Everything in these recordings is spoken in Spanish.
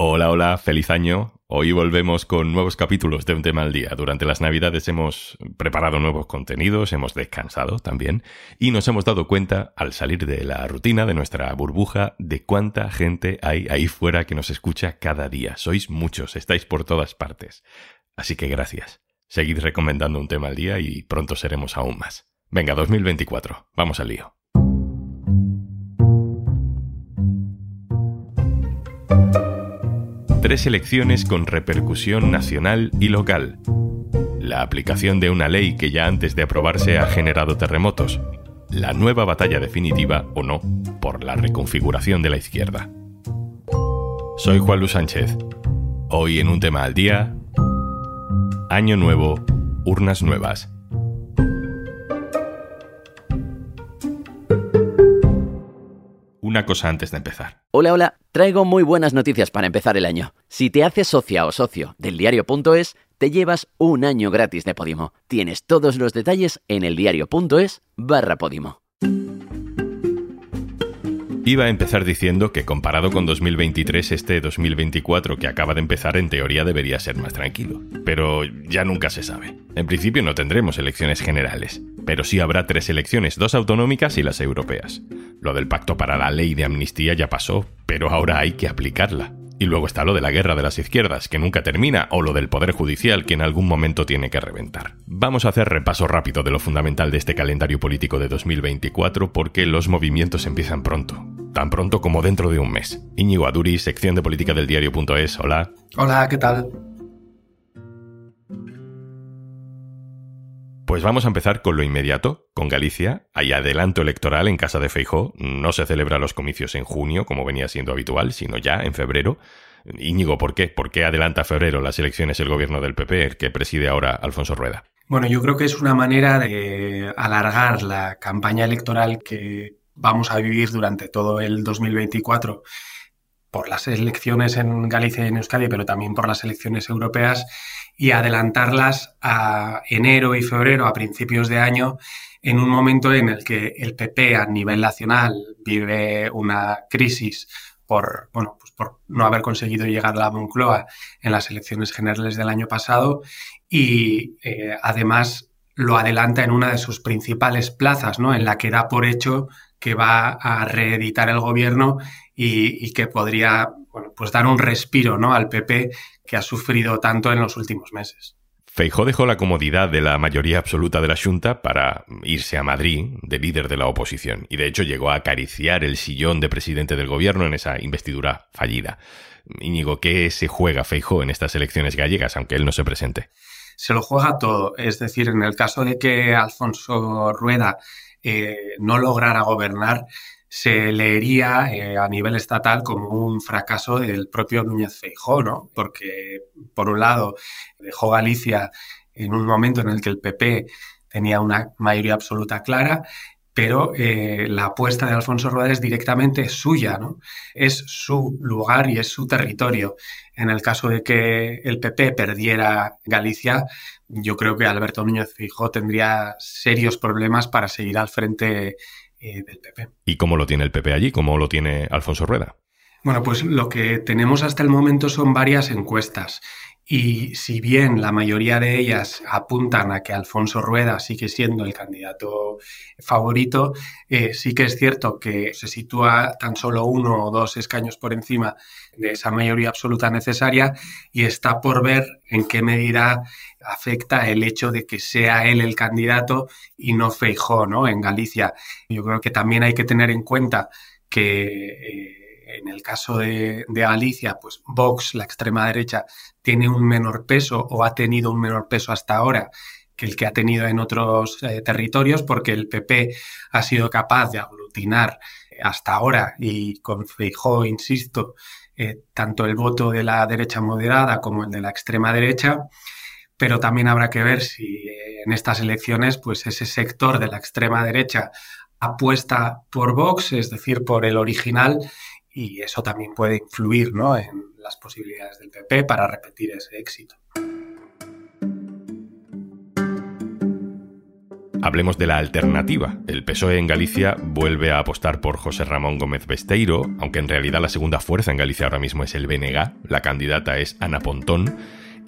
Hola, hola, feliz año. Hoy volvemos con nuevos capítulos de Un tema al día. Durante las Navidades hemos preparado nuevos contenidos, hemos descansado también y nos hemos dado cuenta, al salir de la rutina de nuestra burbuja, de cuánta gente hay ahí fuera que nos escucha cada día. Sois muchos, estáis por todas partes. Así que gracias. Seguid recomendando Un tema al día y pronto seremos aún más. Venga, 2024, vamos al lío. Tres elecciones con repercusión nacional y local. La aplicación de una ley que ya antes de aprobarse ha generado terremotos. La nueva batalla definitiva, o no, por la reconfiguración de la izquierda. Soy Juan Luis Sánchez. Hoy en un tema al día, Año Nuevo, Urnas Nuevas. Una cosa antes de empezar. Hola, hola, traigo muy buenas noticias para empezar el año. Si te haces socia o socio del diario.es, te llevas un año gratis de Podimo. Tienes todos los detalles en eldiario.es barra Podimo. Iba a empezar diciendo que comparado con 2023, este 2024 que acaba de empezar en teoría debería ser más tranquilo. Pero ya nunca se sabe. En principio no tendremos elecciones generales, pero sí habrá tres elecciones, dos autonómicas y las europeas. Lo del pacto para la ley de amnistía ya pasó, pero ahora hay que aplicarla. Y luego está lo de la guerra de las izquierdas, que nunca termina, o lo del Poder Judicial, que en algún momento tiene que reventar. Vamos a hacer repaso rápido de lo fundamental de este calendario político de 2024 porque los movimientos empiezan pronto. Tan pronto como dentro de un mes. Íñigo Aduri, sección de política del diario.es. Hola. Hola, ¿qué tal? Pues vamos a empezar con lo inmediato, con Galicia. Hay adelanto electoral en casa de Feijó. No se celebran los comicios en junio, como venía siendo habitual, sino ya en febrero. Íñigo, ¿por qué? ¿Por qué adelanta febrero las elecciones el gobierno del PP, el que preside ahora Alfonso Rueda? Bueno, yo creo que es una manera de alargar la campaña electoral que vamos a vivir durante todo el 2024 por las elecciones en Galicia y en Euskadi, pero también por las elecciones europeas y adelantarlas a enero y febrero, a principios de año, en un momento en el que el PP a nivel nacional vive una crisis por, bueno, pues por no haber conseguido llegar a la Moncloa en las elecciones generales del año pasado y eh, además lo adelanta en una de sus principales plazas, ¿no? en la que da por hecho que va a reeditar el gobierno y, que podría bueno, pues dar un respiro ¿no? al PP que ha sufrido tanto en los últimos meses. Feijó dejó la comodidad de la mayoría absoluta de la Junta para irse a Madrid de líder de la oposición y de hecho llegó a acariciar el sillón de presidente del gobierno en esa investidura fallida. Íñigo, ¿qué se juega Feijó en estas elecciones gallegas, aunque él no se presente? Se lo juega todo, es decir, en el caso de que Alfonso Rueda eh, no lograra gobernar, se leería eh, a nivel estatal como un fracaso del propio Núñez Feijó, ¿no? Porque, por un lado, dejó Galicia en un momento en el que el PP tenía una mayoría absoluta clara, pero eh, la apuesta de Alfonso Rueda es directamente suya, ¿no? Es su lugar y es su territorio. En el caso de que el PP perdiera Galicia, yo creo que Alberto Núñez Fijó tendría serios problemas para seguir al frente eh, del PP. ¿Y cómo lo tiene el PP allí? ¿Cómo lo tiene Alfonso Rueda? Bueno, pues lo que tenemos hasta el momento son varias encuestas. Y si bien la mayoría de ellas apuntan a que Alfonso Rueda sigue siendo el candidato favorito, eh, sí que es cierto que se sitúa tan solo uno o dos escaños por encima de esa mayoría absoluta necesaria y está por ver en qué medida afecta el hecho de que sea él el candidato y no Feijó, ¿no? En Galicia. Yo creo que también hay que tener en cuenta que eh, en el caso de, Galicia, pues Vox, la extrema derecha, tiene un menor peso o ha tenido un menor peso hasta ahora que el que ha tenido en otros eh, territorios, porque el PP ha sido capaz de aglutinar hasta ahora y con Feijó, insisto, eh, tanto el voto de la derecha moderada como el de la extrema derecha. Pero también habrá que ver si eh, en estas elecciones pues ese sector de la extrema derecha apuesta por Vox, es decir, por el original, y eso también puede influir ¿no? en las posibilidades del PP para repetir ese éxito. Hablemos de la alternativa. El PSOE en Galicia vuelve a apostar por José Ramón Gómez Besteiro, aunque en realidad la segunda fuerza en Galicia ahora mismo es el BNG, la candidata es Ana Pontón,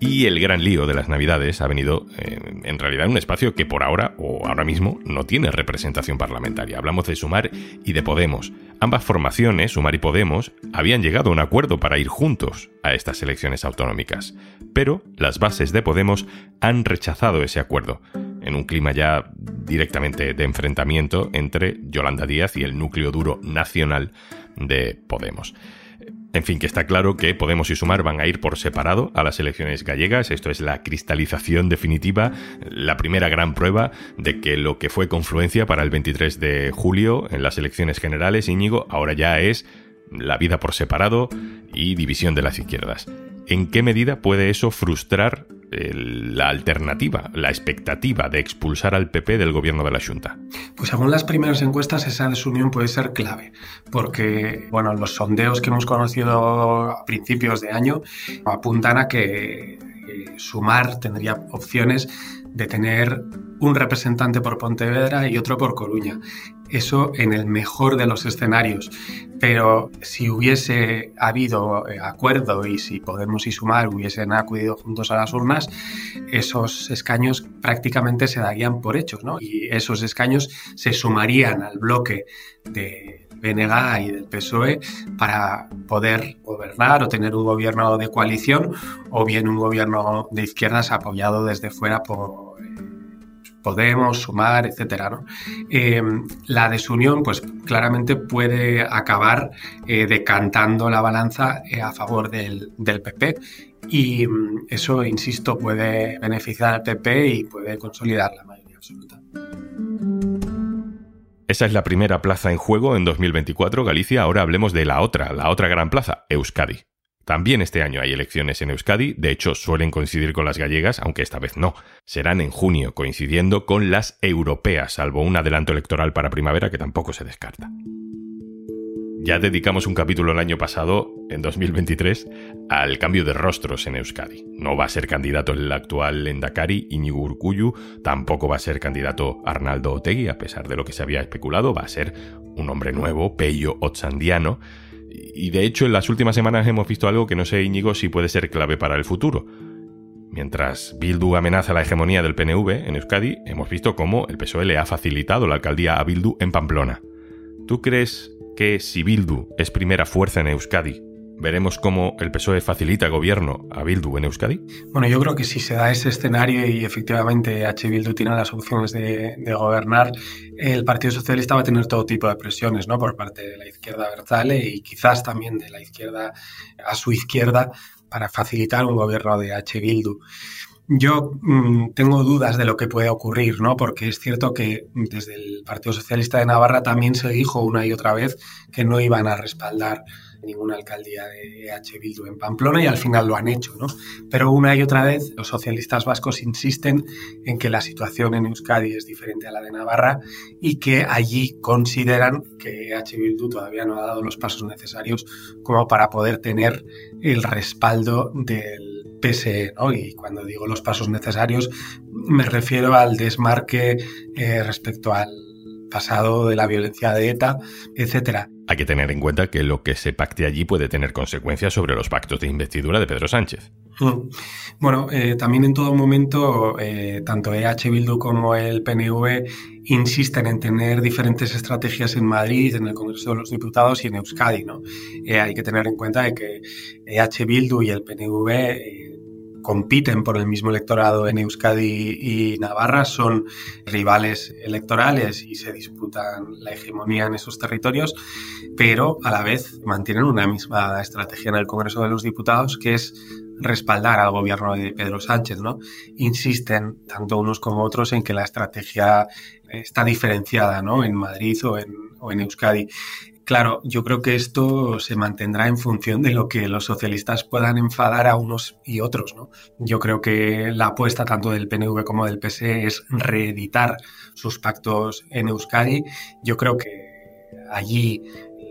y el gran lío de las Navidades ha venido eh, en realidad en un espacio que por ahora o ahora mismo no tiene representación parlamentaria. Hablamos de Sumar y de Podemos. Ambas formaciones, Sumar y Podemos, habían llegado a un acuerdo para ir juntos a estas elecciones autonómicas. Pero las bases de Podemos han rechazado ese acuerdo, en un clima ya directamente de enfrentamiento entre Yolanda Díaz y el núcleo duro nacional de Podemos. En fin, que está claro que Podemos y Sumar van a ir por separado a las elecciones gallegas. Esto es la cristalización definitiva, la primera gran prueba de que lo que fue confluencia para el 23 de julio en las elecciones generales, Íñigo, ahora ya es la vida por separado y división de las izquierdas. ¿En qué medida puede eso frustrar la alternativa, la expectativa de expulsar al PP del gobierno de la Junta? Pues según las primeras encuestas, esa desunión puede ser clave, porque bueno, los sondeos que hemos conocido a principios de año apuntan a que Sumar tendría opciones de tener un representante por Pontevedra y otro por Coruña. Eso en el mejor de los escenarios. Pero si hubiese habido eh, acuerdo y si Podemos y Sumar hubiesen acudido juntos a las urnas, esos escaños prácticamente se darían por hechos, ¿no? Y esos escaños se sumarían al bloque de BNG y del PSOE para poder gobernar o tener un gobierno de coalición o bien un gobierno de izquierdas apoyado desde fuera por Podemos, Sumar, etcétera. Eh, la desunión, pues claramente puede acabar eh, decantando la balanza eh, a favor del, del, PP y mm, eso, insisto, puede beneficiar al PP y puede consolidar la mayoría absoluta. Esa es la primera plaza en juego en 2024, Galicia. Ahora hablemos de la otra, la otra gran plaza, Euskadi. También este año hay elecciones en Euskadi, de hecho suelen coincidir con las gallegas, aunque esta vez no. Serán en junio, coincidiendo con las europeas, salvo un adelanto electoral para primavera que tampoco se descarta. Ya dedicamos un capítulo el año pasado, en 2023, al cambio de rostros en Euskadi. No va a ser candidato el actual Endakari, Iñigo Urkullu, tampoco va a ser candidato Arnaldo Otegui, a pesar de lo que se había especulado, va a ser un hombre nuevo, Pello Otsandiano, y de hecho, en las últimas semanas hemos visto algo que no sé, Íñigo, si puede ser clave para el futuro. Mientras Bildu amenaza la hegemonía del PNV en Euskadi, hemos visto cómo el PSOE le ha facilitado la alcaldía a Bildu en Pamplona. ¿Tú crees que si Bildu es primera fuerza en Euskadi, veremos cómo el PSOE facilita gobierno a Bildu en Euskadi? Bueno, yo creo que si se da ese escenario y efectivamente H. Bildu tiene las opciones de, gobernar, el Partido Socialista va a tener todo tipo de presiones, ¿no? Por parte de la izquierda Berzale y quizás también de la izquierda a su izquierda para facilitar un gobierno de H. Bildu. Yo mm, tengo dudas de lo que puede ocurrir, ¿no? Porque es cierto que desde el Partido Socialista de Navarra también se dijo una y otra vez que no iban a respaldar ninguna alcaldía de EH Bildu en Pamplona y al final lo han hecho, ¿no? Pero una y otra vez los socialistas vascos insisten en que la situación en Euskadi es diferente a la de Navarra y que allí consideran que EH Bildu todavía no ha dado los pasos necesarios como para poder tener el respaldo del PSE, ¿no? Y cuando digo los pasos necesarios me refiero al desmarque eh, respecto al pasado de la violencia de ETA, etcétera. Hay que tener en cuenta que lo que se pacte allí puede tener consecuencias sobre los pactos de investidura de Pedro Sánchez. Mm. Bueno, eh, también en todo momento, eh, tanto EH Bildu como el PNV insisten en tener diferentes estrategias en Madrid, en el Congreso de los Diputados y en Euskadi. ¿no? Eh, hay que tener en cuenta de que EH Bildu y el PNV compiten por el mismo electorado en Euskadi y Navarra, son rivales electorales y se disputan la hegemonía en esos territorios, pero a la vez mantienen una misma estrategia en el Congreso de los Diputados, que es respaldar al gobierno de Pedro Sánchez, ¿no? Insisten tanto unos como otros en que la estrategia está diferenciada, ¿no? En Madrid o en, o en Euskadi. Claro, yo creo que esto se mantendrá en función de lo que los socialistas puedan enfadar a unos y otros. ¿no? Yo creo que la apuesta tanto del PNV como del PSE es reeditar sus pactos en Euskadi. Yo creo que allí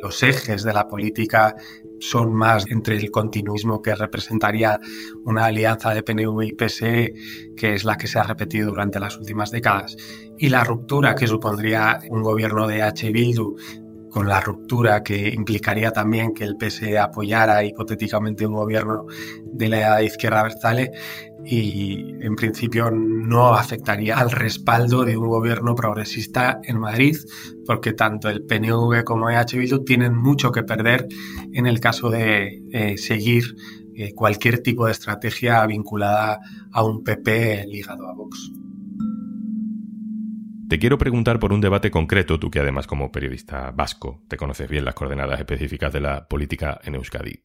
los ejes de la política son más entre el continuismo que representaría una alianza de PNV y PSE, que es la que se ha repetido durante las últimas décadas, y la ruptura que supondría un gobierno de H. Bildu con la ruptura que implicaría también que el PSE apoyara hipotéticamente un gobierno de la izquierda Bertale y en principio no afectaría al respaldo de un gobierno progresista en Madrid, porque tanto el PNV como EH Bildu tienen mucho que perder en el caso de eh, seguir eh, cualquier tipo de estrategia vinculada a un PP ligado a Vox. Te quiero preguntar por un debate concreto, tú que además como periodista vasco te conoces bien las coordenadas específicas de la política en Euskadi.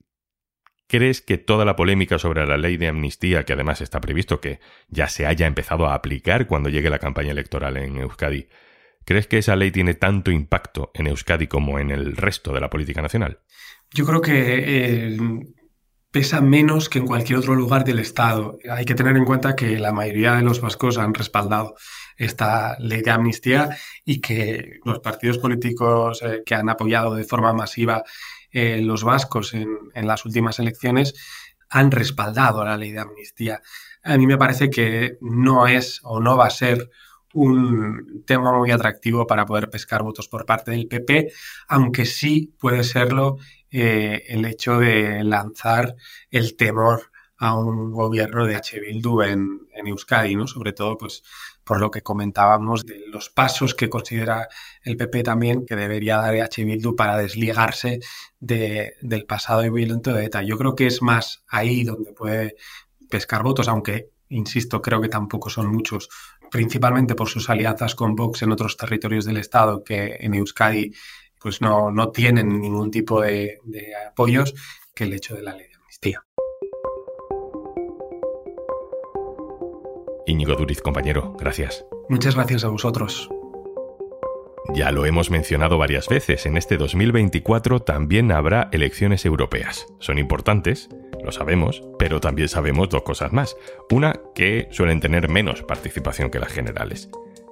¿Crees que toda la polémica sobre la ley de amnistía, que además está previsto que ya se haya empezado a aplicar cuando llegue la campaña electoral en Euskadi, ¿crees que esa ley tiene tanto impacto en Euskadi como en el resto de la política nacional? Yo creo que eh, pesa menos que en cualquier otro lugar del Estado. Hay que tener en cuenta que la mayoría de los vascos han respaldado esta ley de amnistía y que los partidos políticos eh, que han apoyado de forma masiva eh, los vascos en, en, las últimas elecciones han respaldado la ley de amnistía. A mí me parece que no es o no va a ser un tema muy atractivo para poder pescar votos por parte del PP, aunque sí puede serlo eh, el hecho de lanzar el temor a un gobierno de H. Bildu en, en Euskadi, ¿no? Sobre todo, pues, por lo que comentábamos de los pasos que considera el PP también que debería dar H. Bildu para desligarse de, del pasado violento de ETA. Yo creo que es más ahí donde puede pescar votos, aunque, insisto, creo que tampoco son muchos, principalmente por sus alianzas con Vox en otros territorios del Estado que en Euskadi pues no, no tienen ningún tipo de, de apoyos que el hecho de la ley de amnistía. Íñigo Duriz, compañero, gracias. Muchas gracias a vosotros. Ya lo hemos mencionado varias veces, en este 2024 también habrá elecciones europeas. Son importantes, lo sabemos, pero también sabemos dos cosas más. Una, que suelen tener menos participación que las generales.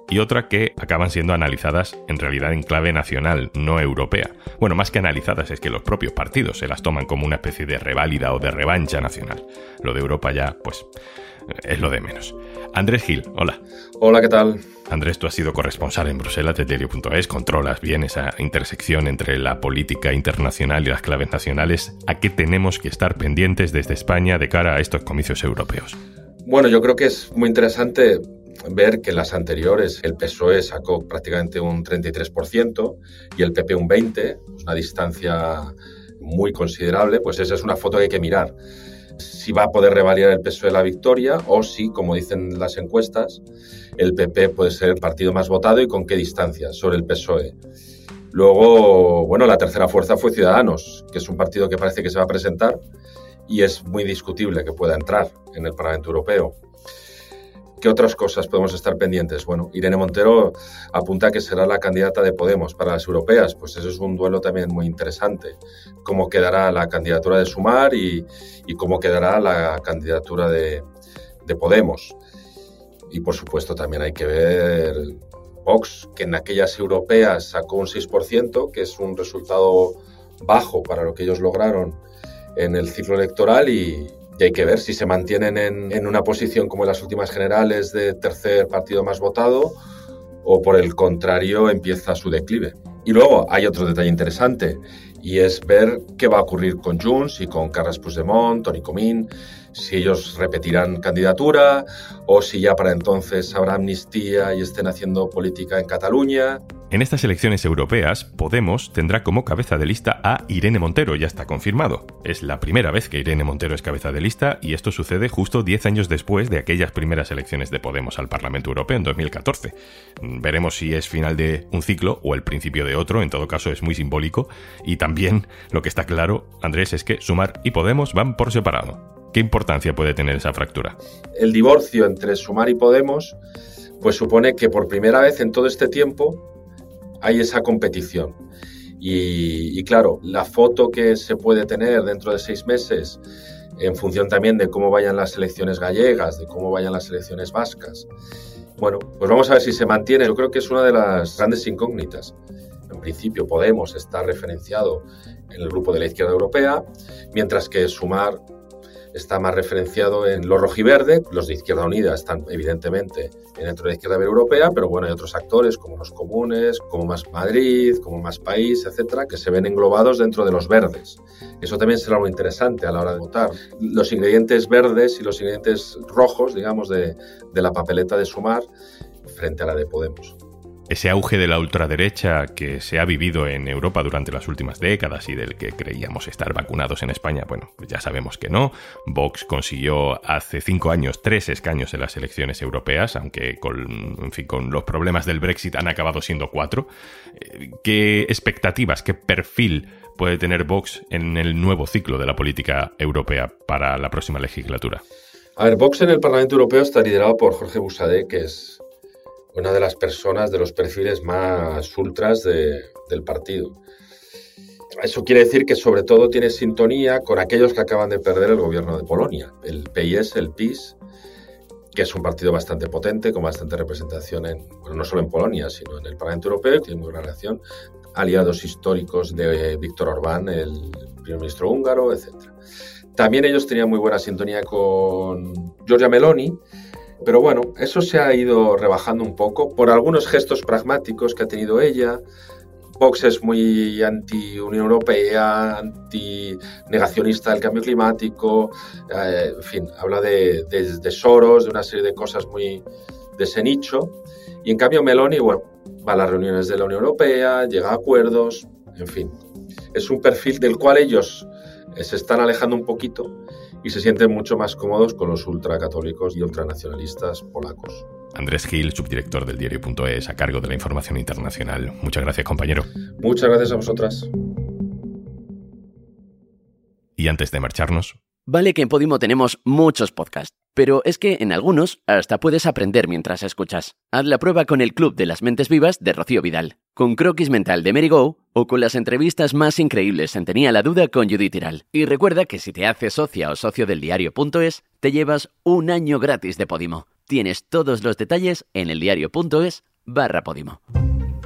Y otra que acaban siendo analizadas en realidad en clave nacional, no europea. Bueno, más que analizadas es que los propios partidos se las toman como una especie de reválida o de revancha nacional. Lo de Europa ya, pues, es lo de menos. Andrés Gil, hola. Hola, ¿qué tal? Andrés, tú has sido corresponsal en Bruselas de Diario.es, controlas bien esa intersección entre la política internacional y las claves nacionales. ¿A qué tenemos que estar pendientes desde España de cara a estos comicios europeos? Bueno, yo creo que es muy interesante ver que las anteriores el PSOE sacó prácticamente un 33% y el PP un 20%, una distancia muy considerable, pues esa es una foto que hay que mirar si va a poder revalidar el peso de la victoria o si, como dicen las encuestas, el PP puede ser el partido más votado y con qué distancia sobre el PSOE. Luego, bueno, la tercera fuerza fue Ciudadanos, que es un partido que parece que se va a presentar y es muy discutible que pueda entrar en el Parlamento Europeo. ¿Qué otras cosas podemos estar pendientes? Bueno, Irene Montero apunta que será la candidata de Podemos para las europeas, pues eso es un duelo también muy interesante. Cómo quedará la candidatura de Sumar y, cómo quedará la candidatura de, de Podemos. Y por supuesto también hay que ver Vox, que en aquellas europeas sacó un 6%, que es un resultado bajo para lo que ellos lograron en el ciclo electoral y, y hay que ver si se mantienen en, una posición como en las últimas generales de tercer partido más votado o por el contrario empieza su declive. Y luego hay otro detalle interesante y es ver qué va a ocurrir con Junts y con Carles Puigdemont, Toni Comín, si ellos repetirán candidatura o si ya para entonces habrá amnistía y estén haciendo política en Cataluña. En estas elecciones europeas, Podemos tendrá como cabeza de lista a Irene Montero, ya está confirmado. Es la primera vez que Irene Montero es cabeza de lista y esto sucede justo 10 años después de aquellas primeras elecciones de Podemos al Parlamento Europeo en 2014. Veremos si es final de un ciclo o el principio de otro, en todo caso es muy simbólico y también lo que está claro, Andrés, es que Sumar y Podemos van por separado. ¿Qué importancia puede tener esa fractura? El divorcio entre Sumar y Podemos pues supone que por primera vez en todo este tiempo hay esa competición. Y, claro, la foto que se puede tener dentro de seis meses, en función también de cómo vayan las elecciones gallegas, de cómo vayan las elecciones vascas, bueno, pues vamos a ver si se mantiene. Yo creo que es una de las grandes incógnitas. principio Podemos está referenciado en el grupo de la izquierda europea, mientras que Sumar está más referenciado en lo rojiverde. Los de Izquierda Unida están evidentemente dentro de la izquierda europea, pero bueno, hay otros actores como los comunes, como Más Madrid, como Más País, etcétera, que se ven englobados dentro de los verdes. Eso también será algo interesante a la hora de votar. Los ingredientes verdes y los ingredientes rojos, digamos, de, de la papeleta de Sumar frente a la de Podemos ese auge de la ultraderecha que se ha vivido en Europa durante las últimas décadas y del que creíamos estar vacunados en España, bueno, pues ya sabemos que no. Vox consiguió hace cinco años tres escaños en las elecciones europeas, aunque con, en fin, con los problemas del Brexit han acabado siendo cuatro. Eh, ¿Qué expectativas, qué perfil puede tener Vox en el nuevo ciclo de la política europea para la próxima legislatura? A ver, Vox en el Parlamento Europeo está liderado por Jorge Busadé, que es una de las personas de los perfiles más ultras del partido. Eso quiere decir que sobre todo tiene sintonía con aquellos que acaban de perder el gobierno de Polonia, el PIS, el PIS, que es un partido bastante potente, con bastante representación en, no solo en Polonia, sino en el Parlamento Europeo, tiene muy relación, aliados históricos de Víctor Orbán, el primer ministro húngaro, etc. También ellos tenían muy buena sintonía con Giorgia Meloni, pero bueno, eso se ha ido rebajando un poco por algunos gestos pragmáticos que ha tenido ella. Vox es muy anti-Unión Europea, anti-negacionista del cambio climático, eh, en fin, habla de, de, Soros, de una serie de cosas muy de ese nicho. Y en cambio Meloni, bueno, va a las reuniones de la Unión Europea, llega a acuerdos, en fin. Es un perfil del cual ellos eh, se están alejando un poquito y se sienten mucho más cómodos con los ultracatólicos y ultranacionalistas polacos. Andrés Gil, subdirector del diario.es, a cargo de la información internacional. Muchas gracias, compañero. Muchas gracias a vosotras. Y antes de marcharnos. Vale que en Podimo tenemos muchos podcasts, pero es que en algunos hasta puedes aprender mientras escuchas. Haz la prueba con el Club de las Mentes Vivas de Rocío Vidal, con Croquis Mental de Merigo o con las entrevistas más increíbles en Tenía la Duda con Judith Tiral. Y recuerda que si te haces socia o socio del diario.es, te llevas un año gratis de Podimo. Tienes todos los detalles en eldiario.es barra Podimo.